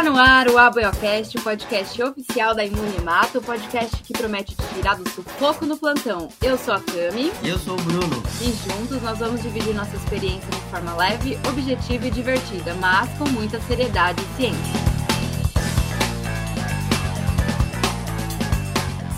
Está no ar o Aboiocast, o podcast oficial da Imunimato, o podcast que promete te tirar do sufoco no plantão. Eu sou a Cami. E eu sou o Bruno. E juntos nós vamos dividir nossa experiência de forma leve, objetiva e divertida, mas com muita seriedade e ciência.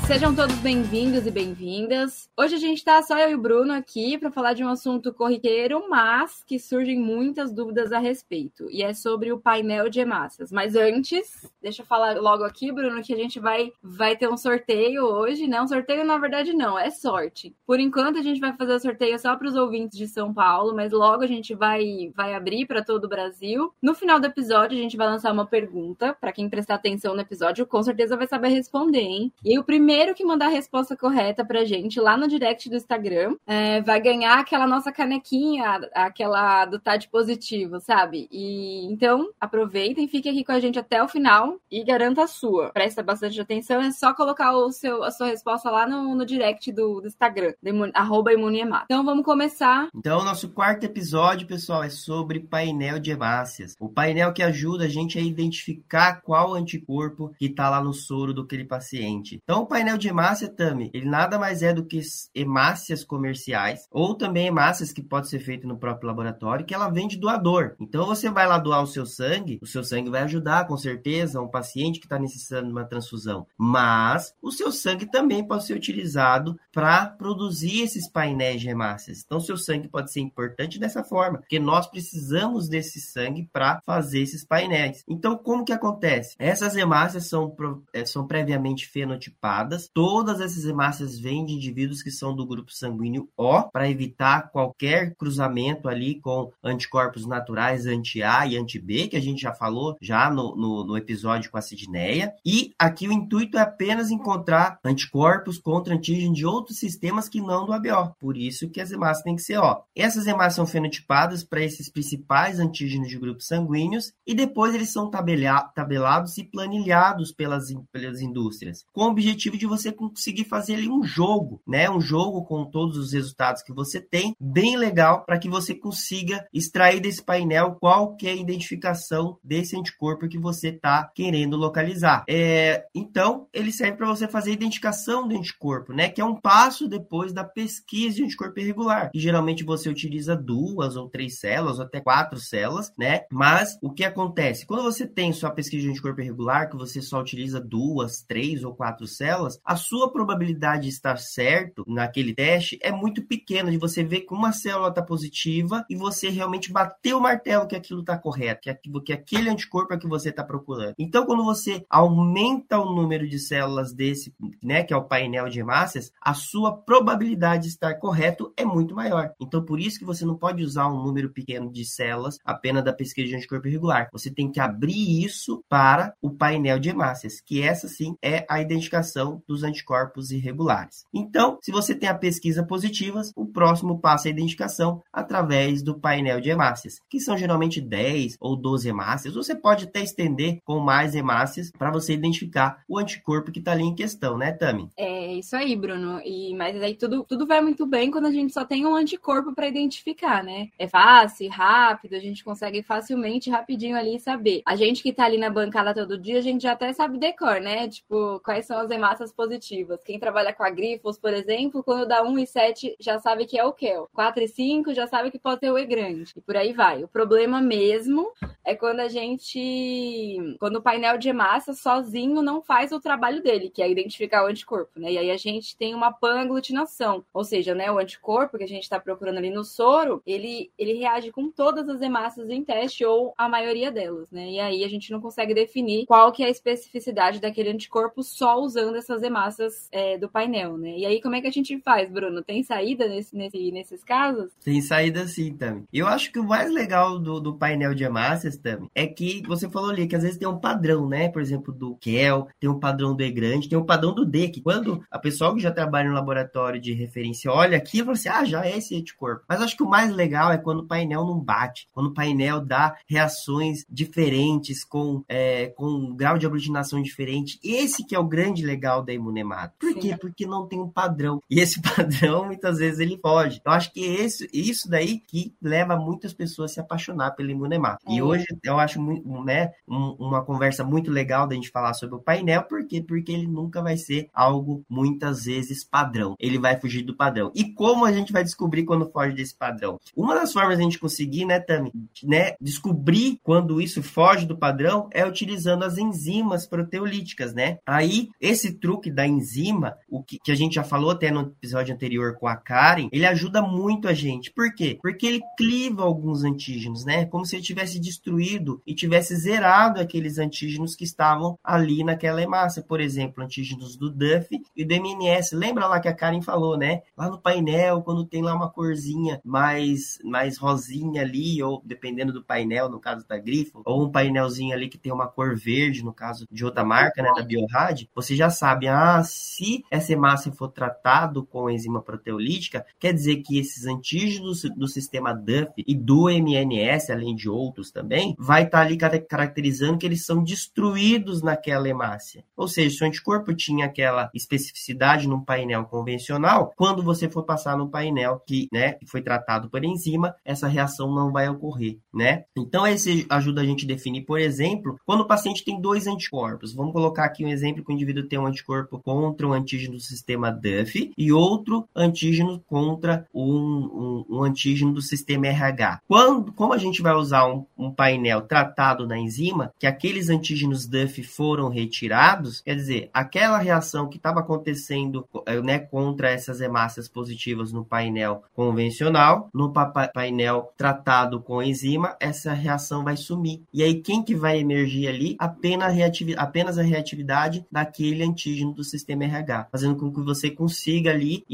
Sejam todos bem-vindos e bem-vindas. Hoje a gente tá só eu e o Bruno aqui para falar de um assunto corriqueiro, mas que surgem muitas dúvidas a respeito, e é sobre o painel de hemácias. Mas antes, deixa eu falar logo aqui, Bruno, que a gente vai vai ter um sorteio hoje, né? Um sorteio na verdade não, é sorte. Por enquanto a gente vai fazer o sorteio só para os ouvintes de São Paulo, mas logo a gente vai vai abrir para todo o Brasil. No final do episódio a gente vai lançar uma pergunta para quem prestar atenção no episódio, com certeza vai saber responder, hein? E o primeiro primeiro que mandar a resposta correta pra gente lá no direct do Instagram é, vai ganhar aquela nossa canequinha, aquela do Tade Positivo, sabe? E então aproveitem, fiquem aqui com a gente até o final e garanta a sua. Presta bastante atenção, é só colocar o seu, a sua resposta lá no, no direct do, do Instagram, arroba imuniemat. Então vamos começar. Então, o nosso quarto episódio, pessoal, é sobre painel de hemácias. O painel que ajuda a gente a identificar qual anticorpo que está lá no soro do aquele paciente. Então, o painel painel de hemácia, Tami, ele nada mais é do que hemácias comerciais, ou também hemácias que pode ser feito no próprio laboratório, que ela vem de doador. Então você vai lá doar o seu sangue, o seu sangue vai ajudar, com certeza, um paciente que está necessitando de uma transfusão. Mas o seu sangue também pode ser utilizado para produzir esses painéis de hemácias. Então seu sangue pode ser importante dessa forma, porque nós precisamos desse sangue para fazer esses painéis. Então como que acontece? Essas hemácias são, eh, são previamente fenotipadas Todas essas hemácias vêm de indivíduos que são do grupo sanguíneo O, para evitar qualquer cruzamento ali com anticorpos naturais anti-A e anti-B, que a gente já falou já no, no, no episódio com a Sidneia. E aqui o intuito é apenas encontrar anticorpos contra antígenos de outros sistemas que não do ABO. Por isso que as hemácias têm que ser O. Essas hemácias são fenotipadas para esses principais antígenos de grupos sanguíneos e depois eles são tabelados e planilhados pelas, pelas indústrias, com o objetivo de de você conseguir fazer ali um jogo, né? Um jogo com todos os resultados que você tem, bem legal, para que você consiga extrair desse painel qual que a identificação desse anticorpo que você está querendo localizar. É, então, ele serve para você fazer a identificação do anticorpo, né? Que é um passo depois da pesquisa de anticorpo irregular. E geralmente você utiliza duas ou três células, ou até quatro células, né? Mas o que acontece? Quando você tem sua pesquisa de anticorpo irregular, que você só utiliza duas, três ou quatro células, a sua probabilidade de estar certo naquele teste é muito pequena, de você ver que uma célula está positiva e você realmente bater o martelo que aquilo está correto, que, aquilo, que aquele anticorpo é que você está procurando. Então, quando você aumenta o número de células desse, né, que é o painel de hemácias, a sua probabilidade de estar correto é muito maior. Então, por isso que você não pode usar um número pequeno de células apenas da pesquisa de anticorpo irregular. Você tem que abrir isso para o painel de hemácias, que essa sim é a identificação dos anticorpos irregulares. Então, se você tem a pesquisa positiva, o próximo passo é a identificação através do painel de hemácias, que são geralmente 10 ou 12 hemácias. Você pode até estender com mais hemácias para você identificar o anticorpo que está ali em questão, né, Tami? É isso aí, Bruno. E mas aí tudo, tudo vai muito bem quando a gente só tem um anticorpo para identificar, né? É fácil, rápido, a gente consegue facilmente, rapidinho ali saber. A gente que está ali na bancada todo dia, a gente já até sabe decor, né? Tipo, quais são as hemácias positivas. Quem trabalha com a grifos, por exemplo, quando dá 1 e 7 já sabe que é o Kel. 4 e 5 já sabe que pode ter o E grande. E por aí vai. O problema mesmo é quando a gente. Quando o painel de hemácia sozinho não faz o trabalho dele, que é identificar o anticorpo, né? E aí a gente tem uma pan-aglutinação. Ou seja, né, o anticorpo que a gente está procurando ali no soro, ele, ele reage com todas as hemácias em teste, ou a maioria delas, né? E aí a gente não consegue definir qual que é a especificidade daquele anticorpo só usando essas hemácias é, do painel, né? E aí, como é que a gente faz, Bruno? Tem saída nesse, nesse, nesses casos? Tem saída sim, Tami. Eu acho que o mais legal do, do painel de hemácias, Tami, é que você falou ali que às vezes tem um padrão, né? Por exemplo, do Kel, tem um padrão do E grande, tem um padrão do D, que quando a pessoa que já trabalha no laboratório de referência olha aqui, fala assim, ah, já é esse anticorpo. Mas acho que o mais legal é quando o painel não bate, quando o painel dá reações diferentes, com, é, com um grau de aglutinação diferente. Esse que é o grande legal da é imunemado. Por Sim. quê? Porque não tem um padrão. E esse padrão, muitas vezes, ele foge. Eu acho que esse, isso daí que leva muitas pessoas a se apaixonar pelo imunemato. É. E hoje eu acho né, uma conversa muito legal da gente falar sobre o painel, por quê? Porque ele nunca vai ser algo muitas vezes padrão. Ele vai fugir do padrão. E como a gente vai descobrir quando foge desse padrão? Uma das formas a gente conseguir, né, Tami, né, descobrir quando isso foge do padrão é utilizando as enzimas proteolíticas, né? Aí, esse truque da enzima, o que, que a gente já falou até no episódio anterior com a Karen, ele ajuda muito a gente. Por quê? Porque ele cliva alguns antígenos, né? Como se ele tivesse destruído e tivesse zerado aqueles antígenos que estavam ali naquela hemácia. Por exemplo, antígenos do Duff e do MNS. Lembra lá que a Karen falou, né? Lá no painel, quando tem lá uma corzinha mais, mais rosinha ali, ou dependendo do painel, no caso da Grifo, ou um painelzinho ali que tem uma cor verde, no caso de outra marca, né, da Biorad, você já sabe, ah, se essa hemácia for tratado com enzima proteolítica, quer dizer que esses antígenos do sistema Duff e do MNS, além de outros também, vai estar tá ali caracterizando que eles são destruídos naquela hemácia. Ou seja, se o anticorpo tinha aquela especificidade num painel convencional, quando você for passar no painel que, né, foi tratado por enzima, essa reação não vai ocorrer, né? Então esse ajuda a gente a definir, por exemplo, quando o paciente tem dois anticorpos. Vamos colocar aqui um exemplo que o indivíduo tem um anticorpo contra um antígeno do sistema Duff e outro antígeno contra um, um, um antígeno do sistema RH. Quando, como a gente vai usar um, um painel tratado na enzima, que aqueles antígenos Duff foram retirados, quer dizer, aquela reação que estava acontecendo eh, né, contra essas hemácias positivas no painel convencional, no painel tratado com enzima, essa reação vai sumir. E aí, quem que vai emergir ali? Apenas a, apenas a reatividade daquele antígeno do sistema RH, fazendo com que você consiga ali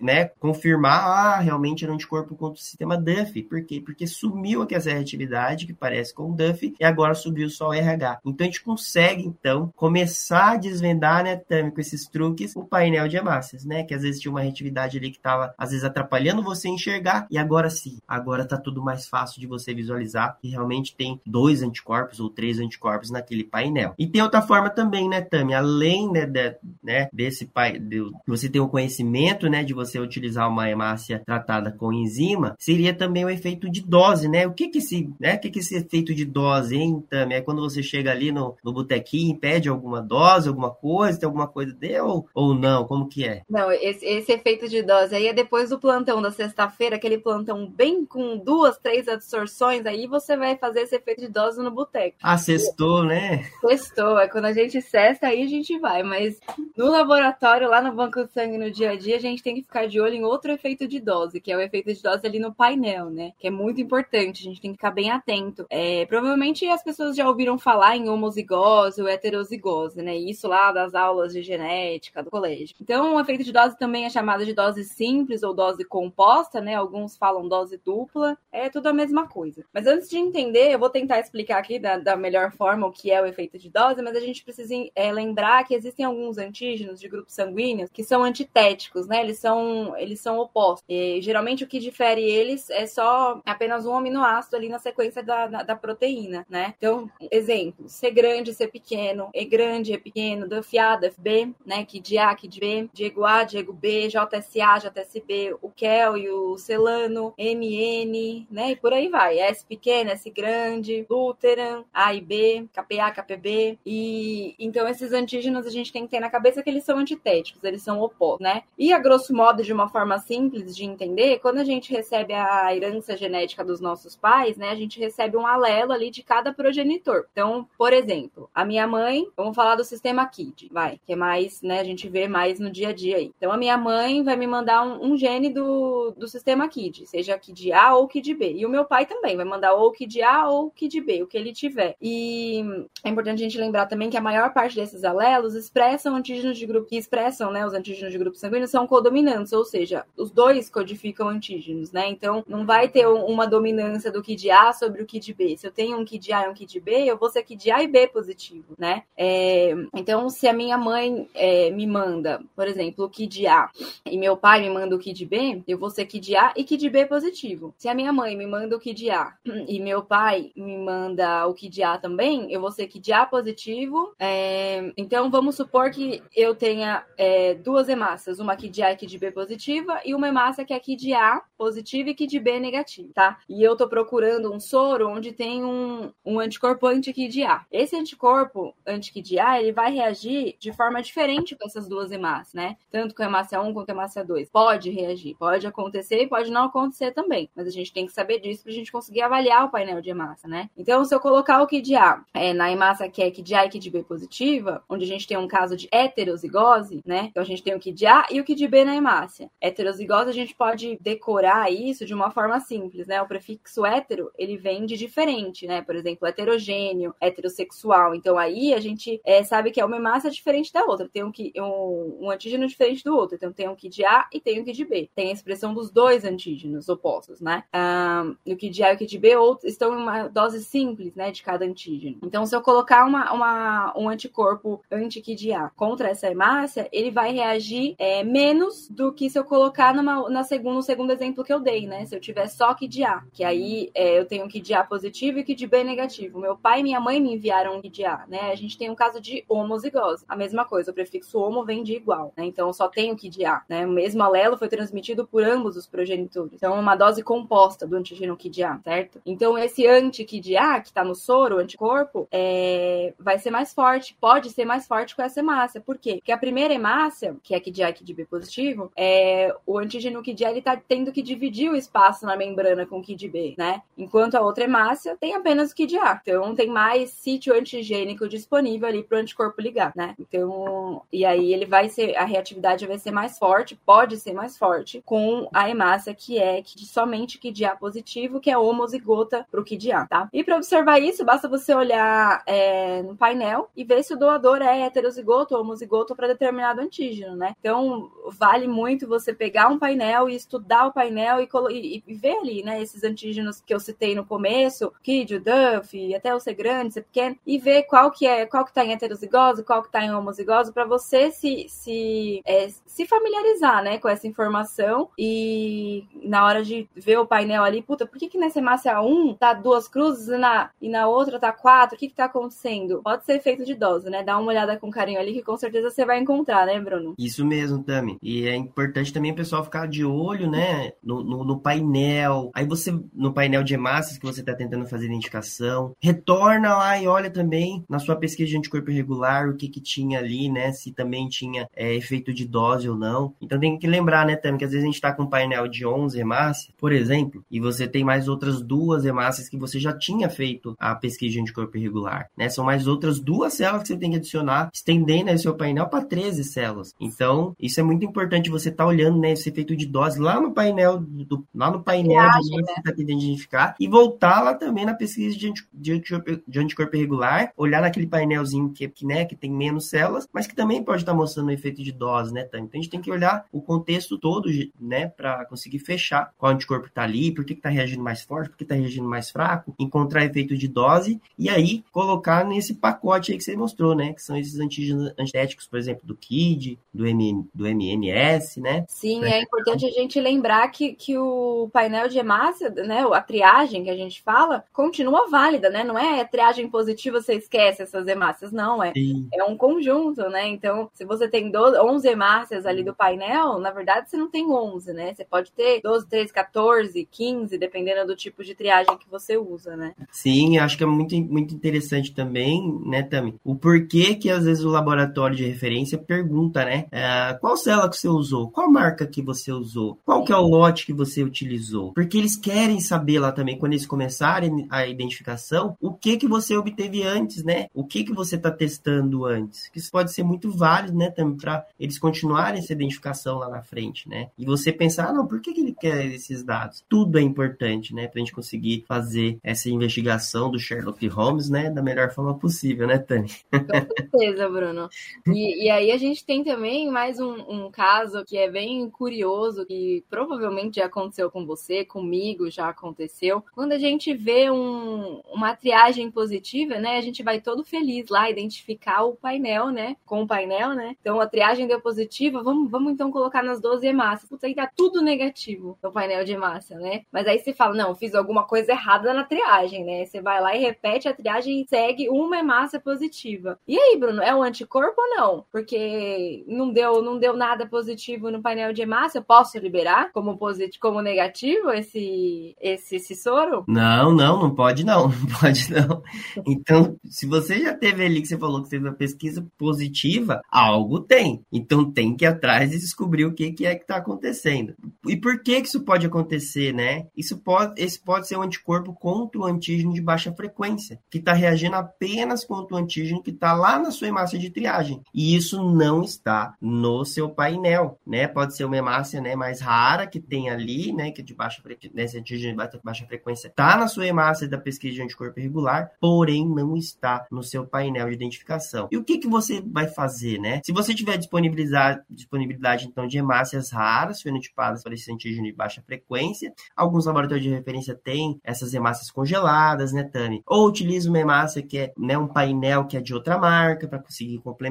né, confirmar, ah, realmente era um anticorpo contra o sistema Duff. Por quê? Porque sumiu aqui essa reatividade que parece com o Duff e agora subiu só o RH. Então, a gente consegue, então, começar a desvendar, né, Tami, com esses truques, o painel de hemácias, né? Que às vezes tinha uma reatividade ali que estava, às vezes, atrapalhando você enxergar, e agora sim, agora tá tudo mais fácil de você visualizar que realmente tem dois anticorpos ou três anticorpos naquele painel. E tem outra forma também, né, Tami? Além né, de, né, desse pai, de, você ter o conhecimento, né, de você utilizar uma hemácia tratada com enzima, seria também o efeito de dose, né? O que que esse, né, o que que esse efeito de dose, hein, Tami? É quando você chega ali no, no botequinho, pede alguma dose, alguma coisa, tem alguma coisa de, ou, ou não? Como que é? Não, esse, esse efeito de dose aí é depois do plantão da sexta-feira, aquele plantão bem com duas, três absorções, aí você vai fazer esse efeito de dose no boteco. Ah, sextou, né? Sextou, é quando a gente cesta, aí a gente vai, mas no laboratório, lá no banco de sangue no dia a dia, a gente tem que ficar de olho em outro efeito de dose, que é o efeito de dose ali no painel, né? Que é muito importante, a gente tem que ficar bem atento. É, provavelmente as pessoas já ouviram falar em homozigose ou heterozigose, né? Isso lá das aulas de genética do colégio. Então, o efeito de dose também é chamado de dose simples ou dose composta, né? Alguns falam dose dupla, é tudo a mesma coisa. Mas antes de entender, eu vou tentar explicar aqui da, da melhor forma o que é o efeito de dose, mas a gente precisa é, lembrar que existem alguns antígenos de grupos sanguíneos que são antitéticos, né? Eles são, eles são opostos. E, geralmente o que difere eles é só apenas um aminoácido ali na sequência da, da, da proteína, né? Então, exemplo, C grande, C pequeno, E grande, E pequeno, DFA, DFB, né? Que de A, que de B, Diego A, Diego B, JSA, JSB, o Kel e o Celano, MN, né? E por aí vai. S pequeno, S grande, Luteran, A e B, KPA, KPB. E então esses antígenos a gente tem que ter na cabeça que eles são antitéticos, eles são opostos, né? E a grosso modo, de uma forma simples de entender, quando a gente recebe a herança genética dos nossos pais, né? A gente recebe um alelo ali de cada progenitor. Então, por exemplo, a minha mãe, vamos falar do sistema KID, vai, que é mais, né? A gente vê mais no dia a dia aí. Então, a minha mãe vai me mandar um, um gene do, do sistema KID, seja KID A ou KID B. E o meu pai também vai mandar ou KID A ou KID B, o que ele tiver. E é importante a gente lembrar também que a maior parte desses alelos expressam antígenos de grupo, que expressam, né, os antígenos de grupo sanguíneo são codominantes, ou seja, os dois codificam antígenos, né? Então, não vai ter uma dominância do KID A sobre o KID B. Se eu tenho um KID A e um KID B, eu vou ser KID A e B positivo, né? É, então, se a minha mãe é, me manda, por exemplo, o KID A e meu pai me manda o KID B, eu vou ser KID A e KID B positivo. Se a minha mãe me manda o KID A e meu pai me manda o KID A também, eu vou ser KID A positivo. É, então, vamos supor que que eu tenha é, duas hemácias, uma aqui de A e aqui de B positiva, e uma hemácia que é aqui de A positiva e que de B negativa, tá? E eu tô procurando um soro onde tem um, um anticorpo anti de A. Esse anticorpo anti de A, ele vai reagir de forma diferente com essas duas hemácias, né? Tanto com a hemácia 1 quanto a hemácia 2. Pode reagir, pode acontecer e pode não acontecer também, mas a gente tem que saber disso pra gente conseguir avaliar o painel de hemácia, né? Então, se eu colocar o de A é, na hemácia que é de A e de B positiva, onde a gente tem um caso de heterozigose, né? Então a gente tem o que de A e o que de B na hemácia. Heterozigose a gente pode decorar isso de uma forma simples, né? O prefixo hétero, ele vem de diferente, né? Por exemplo, heterogêneo, heterossexual. Então aí a gente é, sabe que é uma hemácia diferente da outra. Tem um, um, um antígeno diferente do outro. Então tem um que de A e tem um que de B. Tem a expressão dos dois antígenos opostos, né? Um, o que de A e o de B estão em uma dose simples, né? De cada antígeno. Então se eu colocar uma, uma um anticorpo anti-que de A contra essa hemácia, ele vai reagir é, menos do que se eu colocar numa, na segundo, no segundo exemplo que eu dei, né? Se eu tiver só de A, que aí é, eu tenho de A positivo e de B negativo. Meu pai e minha mãe me enviaram de A, né? A gente tem um caso de homozigose. A mesma coisa, o prefixo homo vem de igual, né? Então eu só tenho que de A, né? O mesmo alelo foi transmitido por ambos os progenitores. Então é uma dose composta do antígeno de A, certo? Então esse anti que de A, que tá no soro, anticorpo, é, vai ser mais forte, pode ser mais forte com essa hemácia. Por quê? Porque a primeira hemácia, que é KDA e B positivo, é, o antígeno KDA ele tá tendo que dividir o espaço na membrana com o KDB, né? Enquanto a outra hemácia tem apenas o KDA. Então tem mais sítio antigênico disponível ali para o anticorpo ligar, né? Então, e aí ele vai ser, a reatividade vai ser mais forte, pode ser mais forte com a hemácia que é que somente KDA positivo, que é homozigota para o KDA, tá? E para observar isso, basta você olhar é, no painel e ver se o doador é heterozigoto homozigoto para determinado antígeno, né? Então, vale muito você pegar um painel e estudar o painel e, e, e ver ali, né, esses antígenos que eu citei no começo, KID, o Duff, até o C grande, C pequeno, e ver qual que é, qual que tá em heterozigose, qual que tá em homozigose, para você se, se, é, se familiarizar, né, com essa informação e na hora de ver o painel ali, puta, por que que nessa hemácia 1 tá duas cruzes e na, e na outra tá quatro? O que que tá acontecendo? Pode ser efeito de dose, né? Dá uma olhada com carinho ali que com certeza você vai encontrar, né, Bruno? Isso mesmo, Tami. E é importante também o pessoal ficar de olho, né, no, no, no painel. Aí você, no painel de hemácias que você está tentando fazer identificação, retorna lá e olha também na sua pesquisa de anticorpo irregular o que que tinha ali, né, se também tinha é, efeito de dose ou não. Então tem que lembrar, né, Tami, que às vezes a gente está com um painel de 11 hemácias, por exemplo, e você tem mais outras duas hemácias que você já tinha feito a pesquisa de anticorpo irregular, né? São mais outras duas células que você tem que adicionar, estendendo aí seu painel para 13 células. Então, isso é muito importante você estar tá olhando né, esse efeito de dose lá no painel, do, lá no painel Viagem, de né? você está tentando identificar e voltar lá também na pesquisa de, anti, de, anticorpo, de anticorpo irregular, olhar naquele painelzinho que, que, né, que tem menos células, mas que também pode estar tá mostrando o efeito de dose, né, Então a gente tem que olhar o contexto todo, né, para conseguir fechar qual anticorpo está ali, por que está reagindo mais forte, por que está reagindo mais fraco, encontrar efeito de dose e aí colocar nesse pacote aí que você mostrou, né, que são esses antígenos antitéticos, por exemplo, do KID, do, M, do MNS, né? Sim, é importante a gente lembrar que, que o painel de hemácia, né, a triagem que a gente fala, continua válida, né? Não é triagem positiva, você esquece essas hemácias, não, é, é um conjunto, né? Então, se você tem 12, 11 hemácias ali do painel, na verdade você não tem 11, né? Você pode ter 12, 13, 14, 15, dependendo do tipo de triagem que você usa, né? Sim, acho que é muito, muito interessante também, né, Tami? O porquê que às vezes o laboratório de referência pergunta, né? É, qual célula que você usou? Qual marca que você usou? Qual que é o lote que você utilizou? Porque eles querem saber lá também, quando eles começarem a identificação, o que que você obteve antes, né? O que que você está testando antes? Isso pode ser muito válido, né, também para eles continuarem essa identificação lá na frente, né? E você pensar, ah, não, por que, que ele quer esses dados? Tudo é importante, né, para a gente conseguir fazer essa investigação do Sherlock Holmes, né, da melhor forma possível, né, Tani? Com certeza, Bruno. E, e aí a gente tem também mais um, um, caso que é bem curioso, que provavelmente já aconteceu com você, comigo já aconteceu. Quando a gente vê um, uma triagem positiva, né? A gente vai todo feliz lá identificar o painel, né? Com o painel, né? Então a triagem deu positiva, vamos, vamos então colocar nas 12 hemácias. Putz, aí tá tudo negativo no painel de hemácia, né? Mas aí você fala, não, fiz alguma coisa errada na triagem, né? Você vai lá e repete a triagem e segue uma hemácia positiva. E aí, Bruno, é o anticorpo anticorpo ou não? Porque não deu, não deu nada positivo no painel de hemácia, eu posso liberar como positivo, como negativo esse, esse, esse soro? Não, não, não pode não, não pode não. Então, se você já teve ali que você falou que fez uma pesquisa positiva, algo tem. Então tem que ir atrás e descobrir o que, que é que está acontecendo. E por que, que isso pode acontecer, né? Isso pode, esse pode ser um anticorpo contra o antígeno de baixa frequência, que está reagindo apenas contra o antígeno que está lá na sua hemácia de triagem. E isso não está no seu painel, né? Pode ser uma hemácia né, mais rara que tem ali, né? Que é de baixa frequência, né, de baixa frequência está na sua hemácia da pesquisa de anticorpo irregular, porém não está no seu painel de identificação. E o que, que você vai fazer, né? Se você tiver disponibilidade, disponibilidade então de hemácias raras, fenotipadas para esse antígeno de baixa frequência, alguns laboratórios de referência têm essas hemácias congeladas, né, Tani? Ou utiliza uma hemácia que é né, um painel que é de outra marca para conseguir complementar.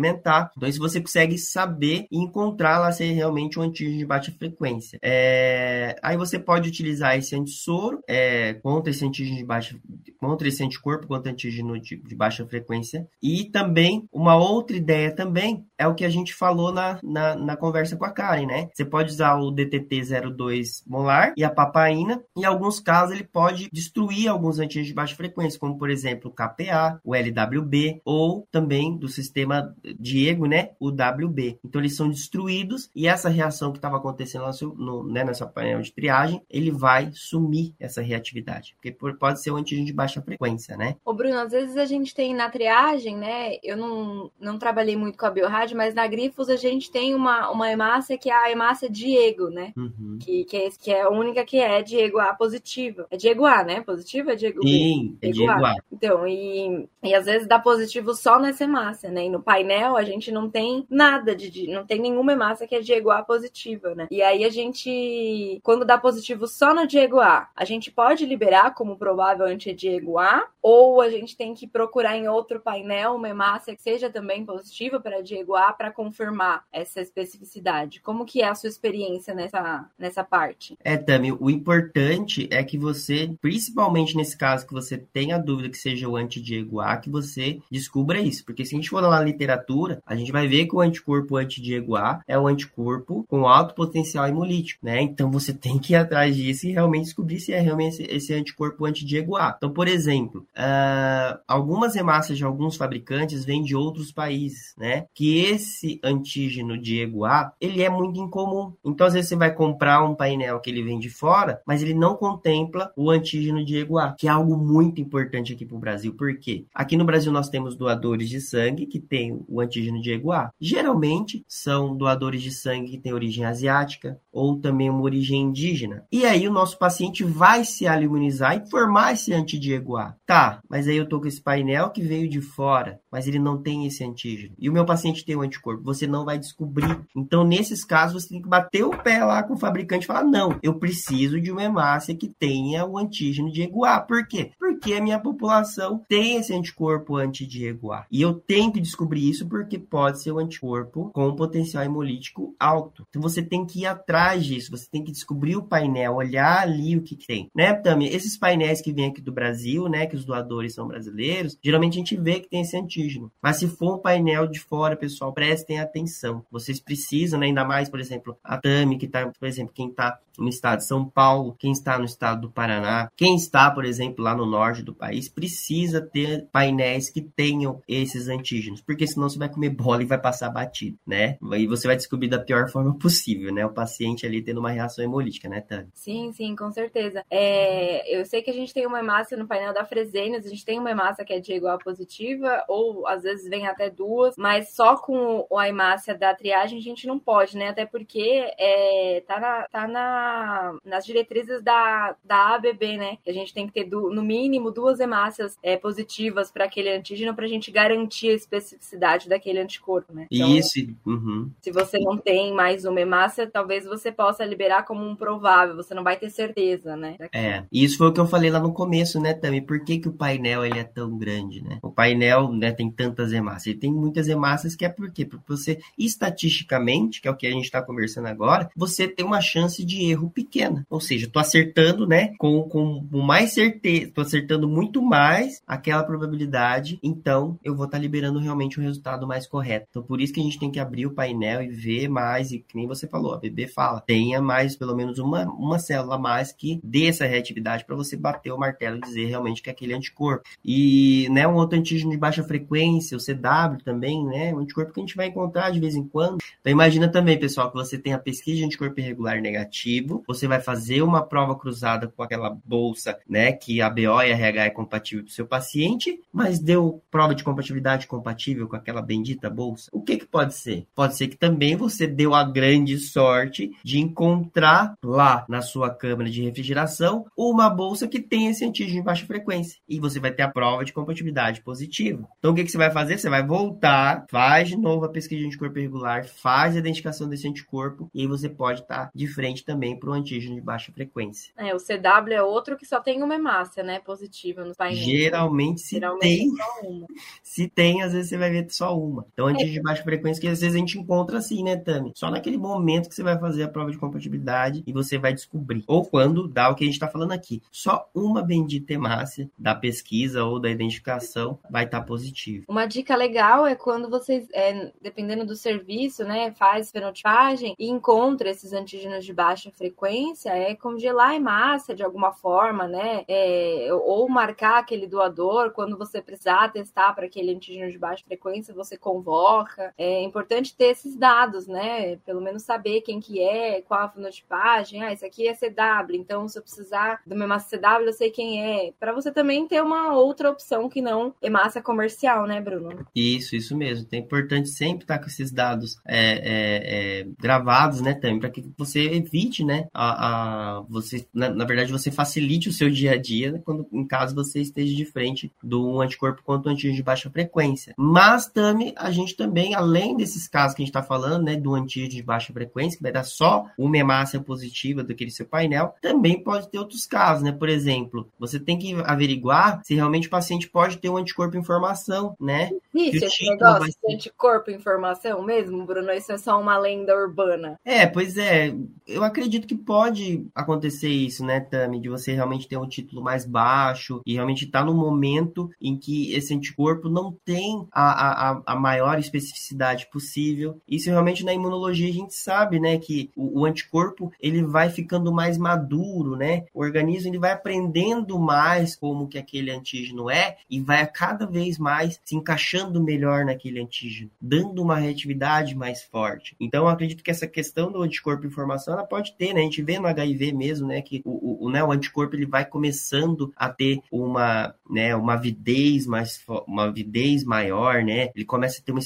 Então, se você consegue saber e encontrar lá se é realmente um antígeno de baixa frequência. É... Aí você pode utilizar esse antissoro é, contra esse antígeno de baixa contra esse anticorpo contra antígeno de, de baixa frequência. E também, uma outra ideia também é o que a gente falou na, na, na conversa com a Karen, né? Você pode usar o DTT02 molar e a papaina. Em alguns casos, ele pode destruir alguns antígenos de baixa frequência, como por exemplo o KPA, o LWB ou também do sistema Diego, né? O WB. Então eles são destruídos e essa reação que estava acontecendo seu, no, né, nessa painel de triagem, ele vai sumir essa reatividade, porque pode ser um antígeno de baixa frequência, né? Ô Bruno, às vezes a gente tem na triagem, né? Eu não, não trabalhei muito com a biorrádio, mas na Grifos a gente tem uma, uma hemácia que é a hemácia Diego, né? Uhum. Que, que, é, que é a única que é Diego A positiva. É Diego A, né? Positiva é Diego B? Sim, é Diego A. Então, e, e às vezes dá positivo só nessa hemácia, né? E no painel a gente não tem nada de. Não tem nenhuma hemácia que é Diego A positiva, né? E aí a gente, quando dá positivo só no Diego A, a gente pode liberar como provável anti-Diego A, ou a gente tem que procurar em outro painel uma hemácia que seja também positiva para Diego A para confirmar essa especificidade. Como que é a sua experiência nessa, nessa parte? É, Tami, o importante é que você, principalmente nesse caso que você tenha dúvida que seja o anti-Diego A, que você descubra isso. Porque se a gente for na literatura, a gente vai ver que o anticorpo anti-Diego A é um anticorpo com alto potencial hemolítico, né? Então você tem que ir atrás disso e realmente descobrir se é realmente esse, anticorpo anti-Diego A. Então, por exemplo, uh, algumas hemácias de alguns fabricantes vêm de outros países, né? Que esse antígeno Diego A, ele é muito incomum. Então, às vezes você vai comprar um painel que ele vem de fora, mas ele não contempla o antígeno Diego A, que é algo muito importante aqui para o Brasil. Por quê? Aqui no Brasil nós temos doadores de sangue que têm o antígeno Diego A. Geralmente são doadores de sangue que têm origem asiática ou também uma origem indígena. E aí o nosso paciente vai se imunizar e formar esse anti-Diego A. Tá, mas aí eu tô com esse painel que veio de fora, mas ele não tem esse antígeno. E o meu paciente tem o anticorpo. Você não vai descobrir. Então, nesses casos, você tem que bater o pé lá com o fabricante e falar: não, eu preciso de uma hemácia que tenha o antígeno de A. Por quê? A minha população tem esse anticorpo anti-Diego A. E eu tenho que descobrir isso porque pode ser um anticorpo com potencial hemolítico alto. Então, você tem que ir atrás disso. Você tem que descobrir o painel, olhar ali o que, que tem. Né, Tami? Esses painéis que vêm aqui do Brasil, né, que os doadores são brasileiros, geralmente a gente vê que tem esse antígeno. Mas se for um painel de fora, pessoal, prestem atenção. Vocês precisam, né, ainda mais, por exemplo, a Tami, que está, por exemplo, quem está no estado de São Paulo, quem está no estado do Paraná, quem está, por exemplo, lá no norte do país, precisa ter painéis que tenham esses antígenos, porque senão você vai comer bola e vai passar batido, né? E você vai descobrir da pior forma possível, né? O paciente ali tendo uma reação hemolítica, né, Tami? Sim, sim, com certeza. É, eu sei que a gente tem uma hemácia no painel da Fresenius, a gente tem uma hemácia que é de igual positiva, ou às vezes vem até duas, mas só com a hemácia da triagem a gente não pode, né? Até porque é, tá, na, tá na, nas diretrizes da, da ABB, né? A gente tem que ter do, no mínimo duas hemácias é, positivas para aquele antígeno para a gente garantir a especificidade daquele anticorpo, né? Então, Isso. Uhum. Se você não tem mais uma hemácia, talvez você possa liberar como um provável, você não vai ter certeza, né? É, isso foi o que eu falei lá no começo, né, também. Por que, que o painel ele é tão grande, né? O painel, né, tem tantas hemácias. Ele tem muitas hemácias que é por quê? Porque você, estatisticamente, que é o que a gente está conversando agora, você tem uma chance de erro pequena. Ou seja, tô acertando, né, com, com mais certeza, tô acertando acertando muito mais aquela probabilidade, então eu vou estar tá liberando realmente o resultado mais correto. Então, por isso que a gente tem que abrir o painel e ver mais, e que nem você falou, a BB fala, tenha mais, pelo menos uma, uma célula a mais que dê essa reatividade para você bater o martelo e dizer realmente que é aquele anticorpo. E, né, um outro antígeno de baixa frequência, o CW também, né, um anticorpo que a gente vai encontrar de vez em quando. Então, imagina também, pessoal, que você tem a pesquisa de anticorpo irregular negativo, você vai fazer uma prova cruzada com aquela bolsa, né, que a BO e a RH é compatível para o seu paciente, mas deu prova de compatibilidade compatível com aquela bendita bolsa. O que que pode ser? Pode ser que também você deu a grande sorte de encontrar lá na sua câmara de refrigeração uma bolsa que tem esse antígeno de baixa frequência e você vai ter a prova de compatibilidade positiva. Então o que que você vai fazer? Você vai voltar, faz de novo a pesquisa de anticorpo irregular, faz a identificação desse anticorpo e aí você pode estar de frente também para o antígeno de baixa frequência. É, o CW é outro que só tem uma hemácia, né, positiva no painel. Geralmente se Geralmente tem, se tem, às vezes você vai ver só uma. Então antígeno é. de baixa frequência que às vezes a gente encontra assim, né, Tami? Só naquele momento que você vai fazer a prova de compatibilidade e você vai descobrir. Ou quando dá o que a gente está falando aqui. Só uma bendita hemácia da pesquisa ou da identificação vai estar tá positivo. Uma dica legal é quando vocês, é, dependendo do serviço, né, faz fenotipagem e encontra esses antígenos de baixa frequência, é congelar a hemácia de alguma forma, né, é, ou marcar aquele doador quando você precisar testar para aquele antígeno de baixa frequência, você convoca. É importante ter esses dados, né, pelo menos saber quem que é, qual a fenotipagem, ah, esse aqui é CW, então se eu precisar do meu hemácia CW, eu sei quem é, para você também ter uma outra opção que não hemácia comercial, né, Bruno? Isso, isso mesmo. É importante sempre estar com esses dados é, é, é, gravados, né, também, para que você evite, né, a, a você, na, na, verdade, você facilite o seu dia a dia né, quando, caso você esteja de frente do anticorpo contra o antígeno de baixa frequência. Mas, também, a gente também, além desses casos que a gente está falando, né, do antígeno de baixa frequência, que vai dar só uma hemácia positiva daquele seu painel, também pode ter outros casos, né? Por exemplo, você tem que averiguar se realmente o paciente pode ter um anticorpo em formação, né? Isso, esse negócio de anticorpo em formação mesmo, Bruno, isso é só uma lenda urbana. É, pois é. Eu acredito que pode acontecer isso, né, Tami? De você realmente ter um título mais baixo e realmente estar tá no momento em que esse anticorpo não tem a, a, a maior especificidade possível. Isso realmente na imunologia a gente sabe, né, que o, o anticorpo ele vai ficando mais maduro, né? O organismo ele vai aprendendo mais como que aquele antígeno é e vai a cada vez mais se encaixando melhor naquele antígeno, dando uma reatividade mais forte. Então, acredito que essa questão do anticorpo em formação, ela pode ter, né? A gente vê no HIV mesmo, né, que o, o, né, o anticorpo ele vai começando a ter uma, né, uma avidez mais uma avidez maior, né? Ele começa a ter uma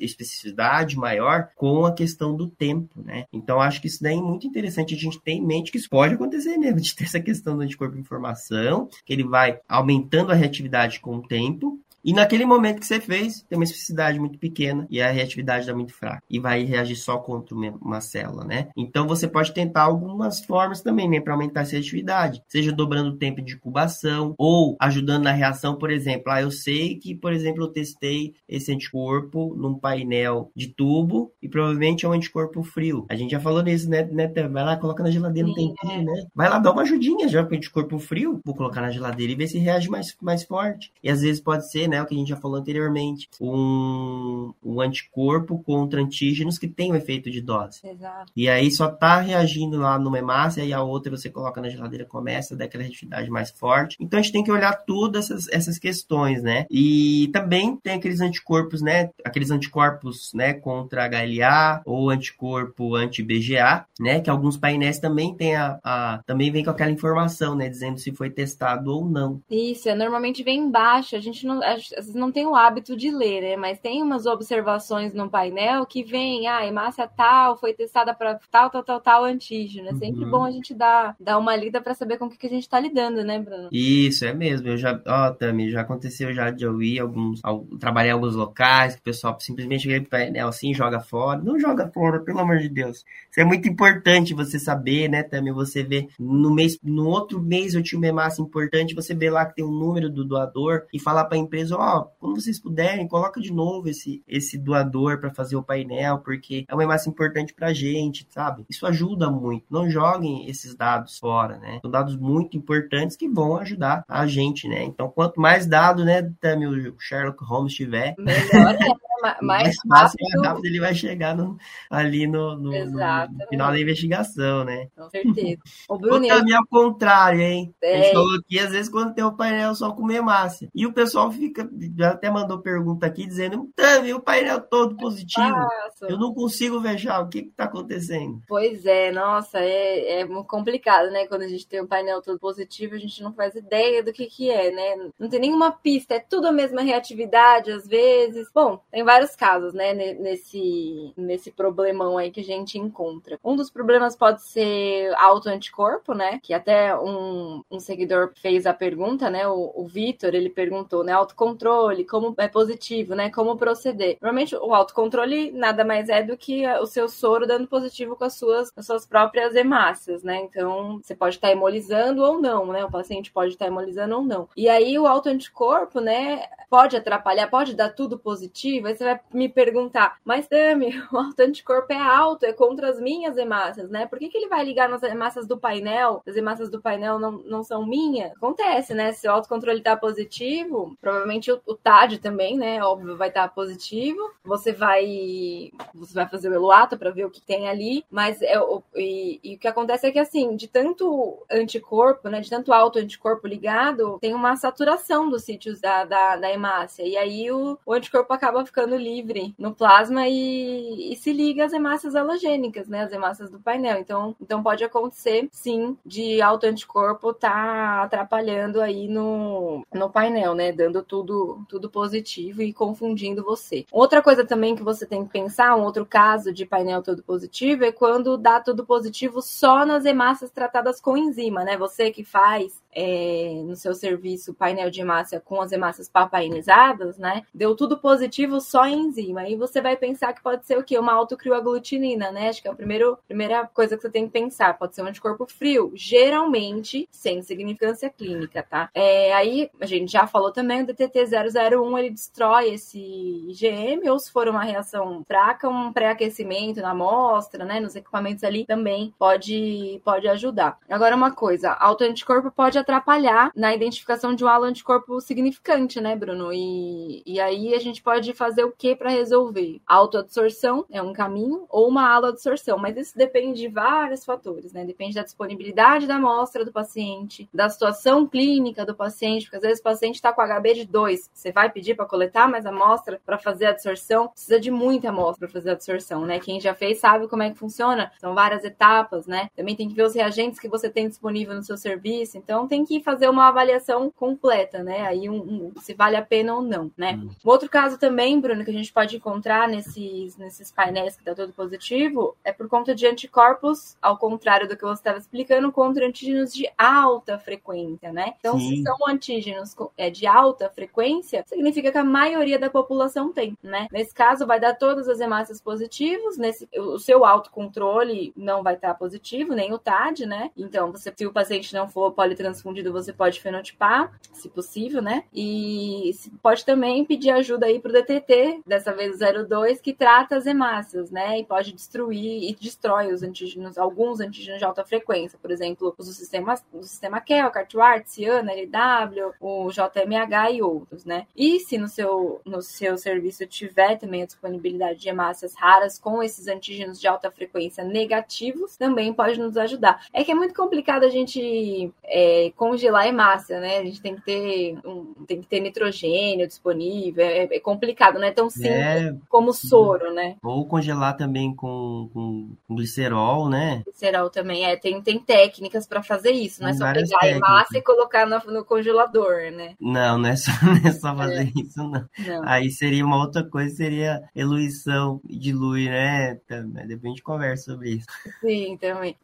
especificidade maior com a questão do tempo, né? Então, acho que isso daí é muito interessante a gente ter em mente que isso pode acontecer mesmo, de ter essa questão do anticorpo em formação, que ele vai aumentando a reatividade com o tempo, e naquele momento que você fez, tem uma especificidade muito pequena e a reatividade está muito fraca. E vai reagir só contra uma célula, né? Então você pode tentar algumas formas também, né? Para aumentar essa reatividade. Seja dobrando o tempo de incubação ou ajudando na reação, por exemplo. Ah, eu sei que, por exemplo, eu testei esse anticorpo num painel de tubo e provavelmente é um anticorpo frio. A gente já falou nisso, né? né vai lá, coloca na geladeira um tempinho, é. né? Vai lá dar uma ajudinha já com o anticorpo frio. Vou colocar na geladeira e ver se reage mais, mais forte. E às vezes pode ser, né? Né, o que a gente já falou anteriormente, um, um anticorpo contra antígenos que tem o um efeito de dose. Exato. E aí só tá reagindo lá numa hemácia e a outra você coloca na geladeira começa a dar aquela reatividade mais forte. Então a gente tem que olhar todas essas, essas questões, né? E também tem aqueles anticorpos, né? Aqueles anticorpos, né, contra HLA ou anticorpo anti-BGA, né? Que alguns painéis também tem a, a, também vem com aquela informação, né, dizendo se foi testado ou não. Isso, é, normalmente vem embaixo. A gente não, a, às vezes não tem o hábito de ler, né? Mas tem umas observações no painel que vem, ah, hemácia tal foi testada para tal, tal, tal, tal antígeno. É sempre uhum. bom a gente dar, dar uma lida para saber com o que, que a gente está lidando, né, Bruno? Isso, é mesmo. Eu já, ó, oh, Tami, já aconteceu já de eu ir alguns, trabalhar em alguns locais, que o pessoal simplesmente vem pro painel assim, joga fora. Não joga fora, pelo amor de Deus. Isso é muito importante você saber, né, Tami? Você vê no mês, no outro mês eu tinha uma hemácia importante, você vê lá que tem um número do doador e falar para a empresa eles, ó, oh, quando vocês puderem, coloca de novo esse, esse doador para fazer o painel, porque é uma hemácia importante pra gente, sabe? Isso ajuda muito. Não joguem esses dados fora, né? São dados muito importantes que vão ajudar a gente, né? Então, quanto mais dado, né, Tami, o Sherlock Holmes tiver, melhor é. Mais, mais fácil, mais rápido ele vai chegar no, ali no, no, no, final da investigação, né? Com certeza. O Bruno, também ao contrário, hein? É. Falou aqui, às vezes, quando tem o painel só com hemácia. E o pessoal fica, já até mandou pergunta aqui, dizendo, Tami, o painel todo positivo. Nossa. Eu não consigo já o que está acontecendo. Pois é, nossa, é, é complicado, né? Quando a gente tem um painel todo positivo, a gente não faz ideia do que que é, né? Não tem nenhuma pista, é tudo a mesma reatividade, às vezes. Bom, tem vários casos, né, nesse, nesse problemão aí que a gente encontra. Um dos problemas pode ser autoanticorpo, né, que até um, um seguidor fez a pergunta, né, o, o Vitor, ele perguntou, né, autocontrole, como é positivo, né, como proceder. Normalmente o autocontrole nada mais é do que o seu soro dando positivo com as suas, as suas próprias hemácias, né, então você pode estar hemolizando ou não, né, o paciente pode estar hemolizando ou não. E aí o autoanticorpo, né, pode atrapalhar, pode dar tudo positivo, você vai me perguntar, mas Tami, o autoanticorpo é alto, é contra as minhas hemácias, né? Por que, que ele vai ligar nas hemácias do painel? As hemácias do painel não, não são minhas? Acontece, né? Se o autocontrole tá positivo, provavelmente o, o TAD também, né? Óbvio, vai estar tá positivo. Você vai você vai fazer o eluato para ver o que tem ali, mas é o, e, e, o que acontece é que assim, de tanto anticorpo, né? De tanto autoanticorpo ligado, tem uma saturação dos sítios da, da, da hemácia. E aí o, o anticorpo acaba ficando livre no plasma e, e, se liga às hemácias halogênicas, né? As hemácias do painel. Então, então pode acontecer, sim, de autoanticorpo tá atrapalhando aí no, no painel, né? Dando tudo, tudo positivo e confundindo você. Outra coisa também que você tem que pensar, um outro caso de painel todo positivo é quando dá tudo positivo só nas hemácias tratadas com enzima, né? Você que faz é, no seu serviço painel de hemácia com as hemácias papainizadas, né? Deu tudo positivo só em enzima. Aí você vai pensar que pode ser o quê? Uma autocrioglutinina, né? Acho que é a primeira, primeira coisa que você tem que pensar. Pode ser um anticorpo frio, geralmente sem significância clínica, tá? É, aí a gente já falou também, o DTT-001 ele destrói esse IgM, ou se for uma reação fraca, um pré-aquecimento na amostra, né? Nos equipamentos ali também pode, pode ajudar. Agora, uma coisa, autoanticorpo pode atrapalhar na identificação de um halo anticorpo significante, né, Bruno? E, e aí a gente pode fazer o que para resolver? A autoabsorção é um caminho ou uma aloabsorção, mas isso depende de vários fatores, né? Depende da disponibilidade da amostra do paciente, da situação clínica do paciente, porque às vezes o paciente está com HB de 2, você vai pedir para coletar mais amostra para fazer a absorção, precisa de muita amostra para fazer a absorção, né? Quem já fez sabe como é que funciona, são várias etapas, né? Também tem que ver os reagentes que você tem disponível no seu serviço, então tem que fazer uma avaliação completa, né? Aí um, um, se vale a pena ou não, né? Hum. Outro caso também, Bruno, que a gente pode encontrar nesses, nesses painéis que dá todo positivo é por conta de anticorpos, ao contrário do que você estava explicando, contra antígenos de alta frequência, né? Então, Sim. se são antígenos é, de alta frequência, significa que a maioria da população tem, né? Nesse caso, vai dar todas as hemácias positivos, nesse, o seu autocontrole não vai estar positivo, nem o TAD, né? Então, você, se o paciente não for politransfusão confundido, você pode fenotipar, se possível, né? E pode também pedir ajuda aí para o DTT, dessa vez o 02, que trata as hemácias, né? E pode destruir e destrói os antígenos, alguns antígenos de alta frequência, por exemplo, os do sistema, do sistema KEL, Cartwart, Ciana, LW, o JMH e outros, né? E se no seu, no seu serviço tiver também a disponibilidade de hemácias raras com esses antígenos de alta frequência negativos, também pode nos ajudar. É que é muito complicado a gente é, congelar hemácia, né? A gente tem que ter, um, tem que ter nitrogênio disponível, é, é complicado, não é tão simples é, como soro, né? Ou congelar também com, com, com glicerol, né? Glicerol também, é, tem, tem técnicas para fazer isso, não é só pegar a hemácia e colocar no, no, congelador, né? Não, não é só, não é só fazer é. isso, não. não. Aí seria uma outra coisa, seria eluição, dilui, né? Depois a gente conversa sobre isso. Sim, também.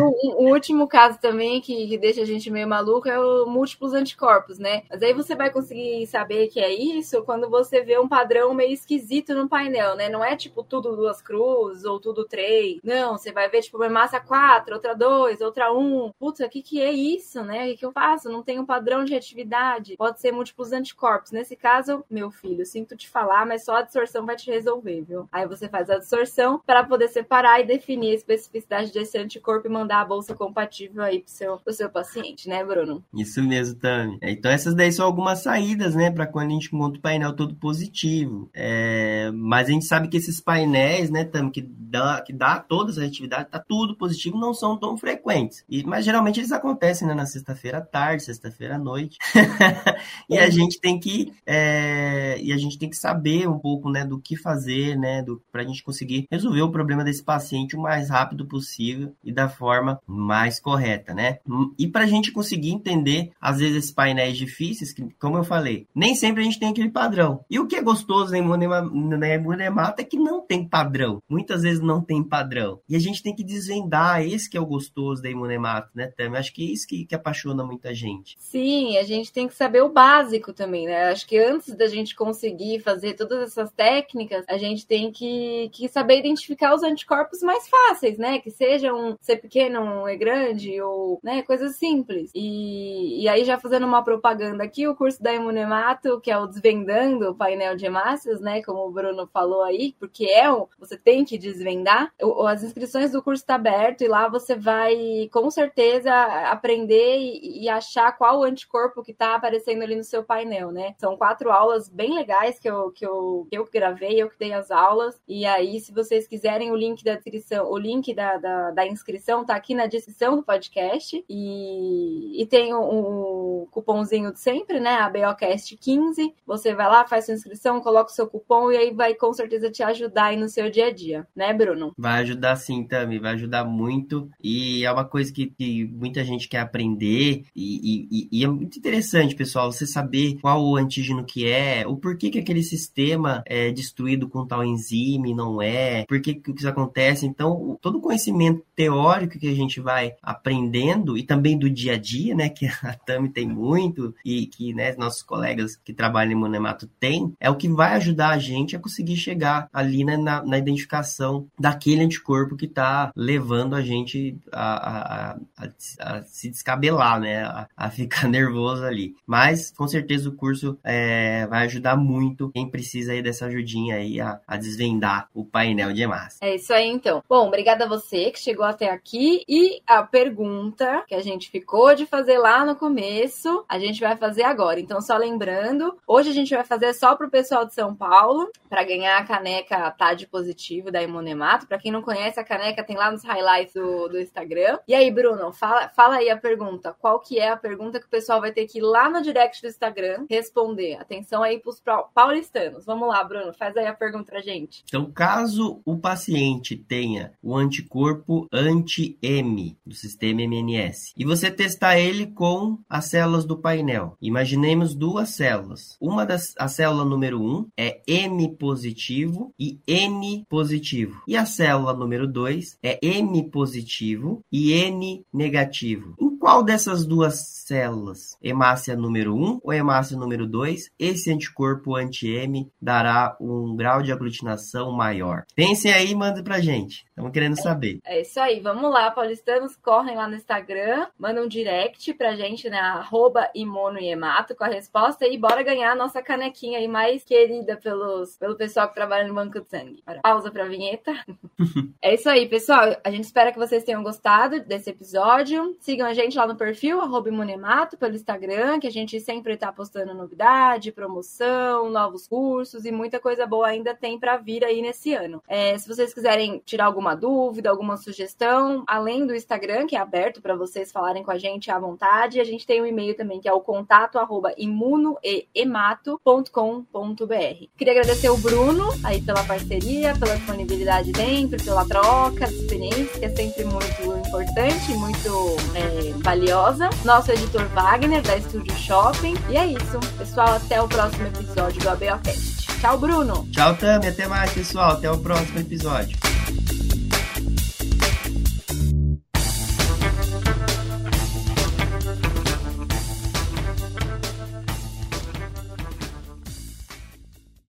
o, o, último caso também que, que deixa a gente meio maluco é o múltiplos anticorpos, né? Mas aí você vai conseguir saber que é isso quando você vê um padrão meio esquisito no painel, né? Não é tipo tudo duas cruzes ou tudo três. Não, você vai ver tipo uma massa quatro, outra dois, outra um. Putz, o que que é isso, né? O que, que eu faço? Não tem um padrão de atividade. Pode ser múltiplos anticorpos. Nesse caso, meu filho, sinto te falar, mas só a absorção vai te resolver, viu? Aí você faz a absorção para poder separar e definir a especificidade desse anticorpo e mandar a bolsa compatível aí pro seu, pro seu paciente, né, Bruno? Isso mesmo, Tami. Então essas daí são algumas saídas, né, para quando a gente monta o painel todo positivo. É... Mas a gente sabe que esses painéis, né, Tami, que dá, que dá todas as atividades, tá tudo positivo, não são tão frequentes. E, mas geralmente eles acontecem, né, na sexta-feira à tarde, sexta-feira à noite. e a gente tem que é... e a gente tem que saber um pouco, né, do que fazer, né, do para a gente conseguir resolver o problema desse paciente o mais rápido possível e da forma mais correta, né? E para a gente conseguir entender, às vezes, esses painéis difíceis, que, como eu falei, nem sempre a gente tem aquele padrão. E o que é gostoso na imunemata é que não tem padrão. Muitas vezes não tem padrão. E a gente tem que desvendar, esse que é o gostoso da imunemata, né, Tam? Acho que é isso que, que apaixona muita gente. Sim, a gente tem que saber o básico também, né? Acho que antes da gente conseguir fazer todas essas técnicas, a gente tem que, que saber identificar os anticorpos mais fáceis, né? Que sejam ser pequeno, é grande, ou né, coisas simples. E, e aí, já fazendo uma propaganda aqui, o curso da Imunemato, que é o Desvendando o Painel de Hemácias, né? Como o Bruno falou aí, porque é o, você tem que desvendar. O, as inscrições do curso está aberto e lá você vai, com certeza, aprender e, e achar qual o anticorpo que está aparecendo ali no seu painel, né? São quatro aulas bem legais que eu, que eu, que eu gravei, eu que dei as aulas. E aí, se vocês quiserem o link da descrição, o link da, da, da inscrição tá aqui na descrição do podcast. E, e tem o, o cupomzinho de sempre, né? A BOCast15. Você vai lá, faz sua inscrição, coloca o seu cupom e aí vai com certeza te ajudar aí no seu dia a dia, né, Bruno? Vai ajudar sim, Tami, vai ajudar muito. E é uma coisa que, que muita gente quer aprender. E, e, e, é muito interessante, pessoal, você saber qual o antígeno que é, o porquê que aquele sistema é destruído com tal enzima e não é, por que, que isso acontece. Então, todo o conhecimento teórico que a gente vai aprendendo e também do dia a dia, né, que a Tami tem muito e que né, nossos colegas que trabalham em Monemato têm, é o que vai ajudar a gente a conseguir chegar ali né, na, na, identificação daquele anticorpo que está levando a gente a, a, a, a, se descabelar, né, a, ficar nervoso ali. Mas, com certeza, o curso é, vai ajudar muito quem precisa aí dessa ajudinha aí a, desvendar o painel de hemácia. É isso aí, então. Bom, obrigada a você que chegou até aqui. E a pergunta que a gente ficou de fazer lá no começo, a gente vai fazer agora. Então, só lembrando, hoje a gente vai fazer só para o pessoal de São Paulo, para ganhar a caneca TAD positivo da Imunemato. Para quem não conhece, a caneca tem lá nos highlights do, do Instagram. E aí, Bruno, fala, fala aí a pergunta. Qual que é a pergunta que o pessoal vai ter que ir lá no direct do Instagram responder? Atenção aí para os paulistanos. Vamos lá, Bruno, faz aí a pergunta pra gente. Então, caso o paciente tenha o anticorpo anti-M do sistema MNS e você testar ele com as células do painel, imaginemos duas células. Uma das a célula número 1 é M positivo e N positivo. E a célula número 2 é M positivo e N negativo. Qual dessas duas células, hemácia número 1 ou hemácia número 2, esse anticorpo anti-M dará um grau de aglutinação maior? Pensem aí e mandem pra gente. Estamos querendo saber. É isso aí. Vamos lá, paulistanos, correm lá no Instagram, mandam um direct pra gente, né? Arroba imonoiemato com a resposta e bora ganhar a nossa canequinha aí mais querida pelos, pelo pessoal que trabalha no Banco de Sangue. Pausa pra vinheta. é isso aí, pessoal. A gente espera que vocês tenham gostado desse episódio. Sigam a gente lá no perfil, arroba imonemato, pelo Instagram, que a gente sempre tá postando novidade, promoção, novos cursos e muita coisa boa ainda tem para vir aí nesse ano. É, se vocês quiserem tirar alguma dúvida, alguma sugestão, além do Instagram, que é aberto para vocês falarem com a gente à vontade, a gente tem um e-mail também, que é o contato arroba imunoemato.com.br. Queria agradecer o Bruno aí pela parceria, pela disponibilidade dentro, pela troca experiência, que é sempre muito importante, muito é, valiosa. Nosso editor Wagner, da Estúdio Shopping. E é isso. Pessoal, até o próximo episódio do ABOcast. Tchau, Bruno. Tchau, Tami. Até mais, pessoal. Até o próximo episódio.